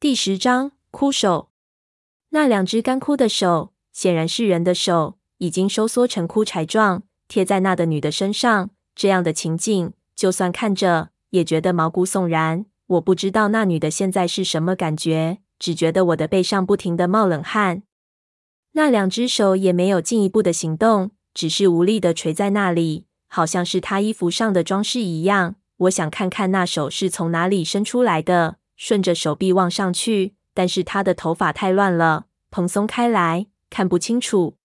第十章枯手。那两只干枯的手，显然是人的手，已经收缩成枯柴状，贴在那的女的身上。这样的情景，就算看着也觉得毛骨悚然。我不知道那女的现在是什么感觉，只觉得我的背上不停地冒冷汗。那两只手也没有进一步的行动，只是无力地垂在那里，好像是她衣服上的装饰一样。我想看看那手是从哪里伸出来的。顺着手臂望上去，但是她的头发太乱了，蓬松开来，看不清楚。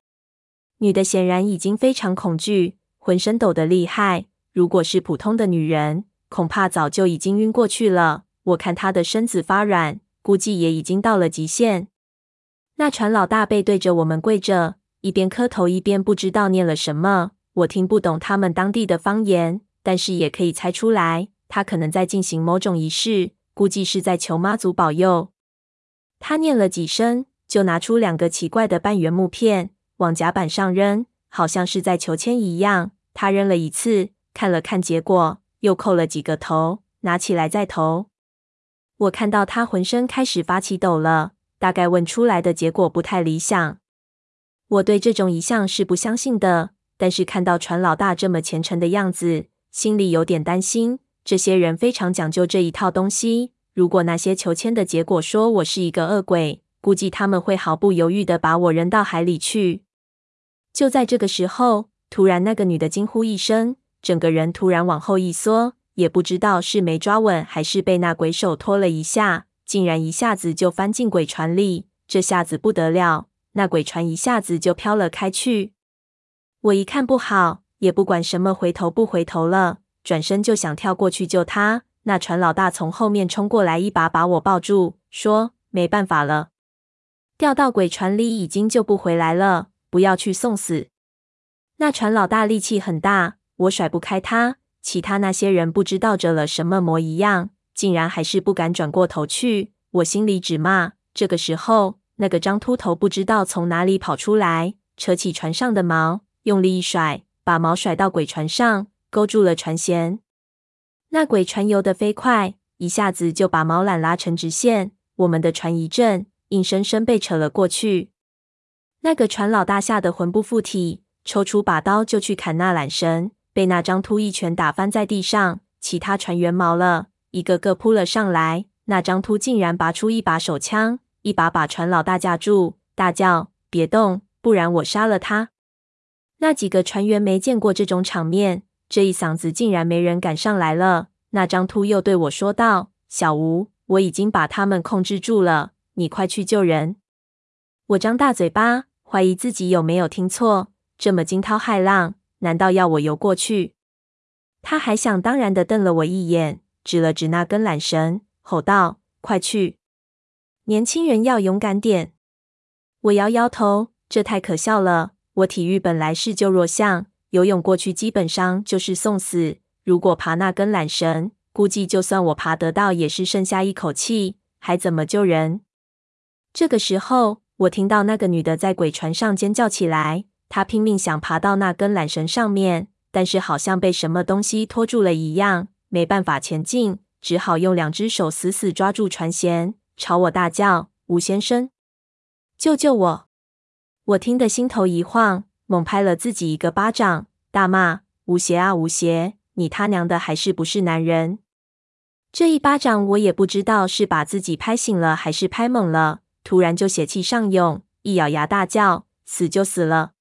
女的显然已经非常恐惧，浑身抖得厉害。如果是普通的女人，恐怕早就已经晕过去了。我看她的身子发软，估计也已经到了极限。那船老大背对着我们跪着，一边磕头一边不知道念了什么。我听不懂他们当地的方言，但是也可以猜出来，他可能在进行某种仪式。估计是在求妈祖保佑。他念了几声，就拿出两个奇怪的半圆木片，往甲板上扔，好像是在求签一样。他扔了一次，看了看结果，又叩了几个头，拿起来再投。我看到他浑身开始发起抖了，大概问出来的结果不太理想。我对这种一向是不相信的，但是看到船老大这么虔诚的样子，心里有点担心。这些人非常讲究这一套东西。如果那些求签的结果说我是一个恶鬼，估计他们会毫不犹豫地把我扔到海里去。就在这个时候，突然那个女的惊呼一声，整个人突然往后一缩，也不知道是没抓稳还是被那鬼手拖了一下，竟然一下子就翻进鬼船里。这下子不得了，那鬼船一下子就飘了开去。我一看不好，也不管什么回头不回头了。转身就想跳过去救他，那船老大从后面冲过来，一把把我抱住，说：“没办法了，掉到鬼船里已经救不回来了，不要去送死。”那船老大力气很大，我甩不开他。其他那些人不知道着了什么魔一样，竟然还是不敢转过头去。我心里只骂。这个时候，那个张秃头不知道从哪里跑出来，扯起船上的锚，用力一甩，把锚甩到鬼船上。勾住了船舷，那鬼船游得飞快，一下子就把锚缆拉成直线。我们的船一震，硬生生被扯了过去。那个船老大吓得魂不附体，抽出把刀就去砍那缆绳，被那张秃一拳打翻在地上。其他船员毛了，一个个扑了上来。那张秃竟然拔出一把手枪，一把把船老大架住，大叫：“别动，不然我杀了他！”那几个船员没见过这种场面。这一嗓子竟然没人敢上来了。那张秃又对我说道：“小吴，我已经把他们控制住了，你快去救人。”我张大嘴巴，怀疑自己有没有听错。这么惊涛骇浪，难道要我游过去？他还想当然地瞪了我一眼，指了指那根缆绳，吼道：“快去！年轻人要勇敢点。”我摇摇头，这太可笑了。我体育本来是就弱项。游泳过去基本上就是送死。如果爬那根缆绳，估计就算我爬得到，也是剩下一口气，还怎么救人？这个时候，我听到那个女的在鬼船上尖叫起来。她拼命想爬到那根缆绳上面，但是好像被什么东西拖住了一样，没办法前进，只好用两只手死死抓住船舷，朝我大叫：“吴先生，救救我！”我听得心头一晃。猛拍了自己一个巴掌，大骂：“吴邪啊，吴邪！你他娘的还是不是男人？”这一巴掌我也不知道是把自己拍醒了还是拍懵了，突然就血气上涌，一咬牙大叫：“死就死了！”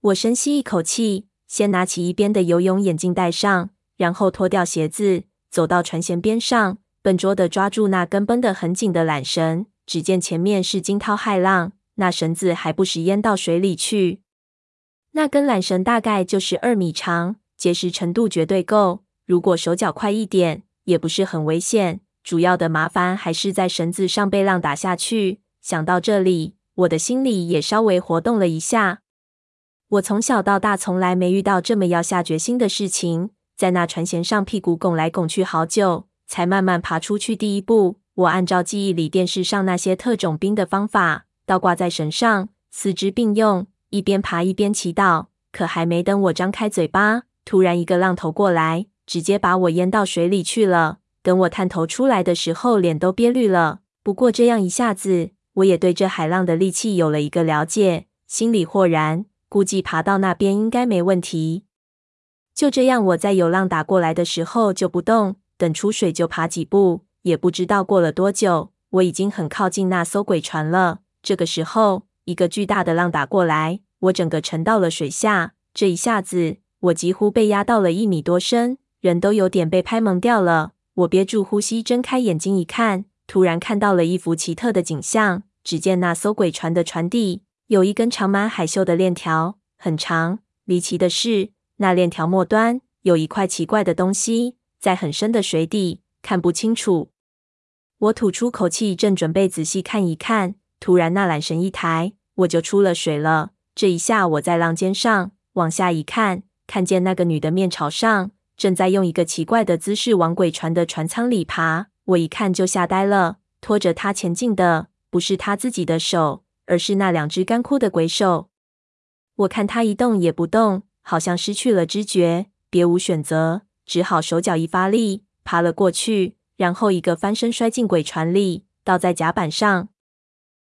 我深吸一口气，先拿起一边的游泳眼镜戴上，然后脱掉鞋子，走到船舷边上，笨拙地抓住那根绷得很紧的缆绳。只见前面是惊涛骇浪，那绳子还不时淹到水里去。那根缆绳大概就是二米长，结实程度绝对够。如果手脚快一点，也不是很危险。主要的麻烦还是在绳子上被浪打下去。想到这里，我的心里也稍微活动了一下。我从小到大从来没遇到这么要下决心的事情，在那船舷上屁股拱来拱去好久，才慢慢爬出去第一步。我按照记忆里电视上那些特种兵的方法，倒挂在绳上，四肢并用。一边爬一边祈祷，可还没等我张开嘴巴，突然一个浪头过来，直接把我淹到水里去了。等我探头出来的时候，脸都憋绿了，不过这样一下子，我也对这海浪的力气有了一个了解，心里豁然，估计爬到那边应该没问题。就这样，我在有浪打过来的时候就不动，等出水就爬几步。也不知道过了多久，我已经很靠近那艘鬼船了。这个时候，一个巨大的浪打过来，我整个沉到了水下。这一下子，我几乎被压到了一米多深，人都有点被拍懵掉了。我憋住呼吸，睁开眼睛一看，突然看到了一幅奇特的景象。只见那艘鬼船的船底有一根长满海锈的链条，很长。离奇的是，那链条末端有一块奇怪的东西，在很深的水底，看不清楚。我吐出口气，正准备仔细看一看，突然那缆绳一抬，我就出了水了。这一下，我在浪尖上往下一看，看见那个女的面朝上，正在用一个奇怪的姿势往鬼船的船舱里爬。我一看就吓呆了，拖着她前进的。不是他自己的手，而是那两只干枯的鬼手。我看他一动也不动，好像失去了知觉，别无选择，只好手脚一发力，爬了过去，然后一个翻身摔进鬼船里，倒在甲板上。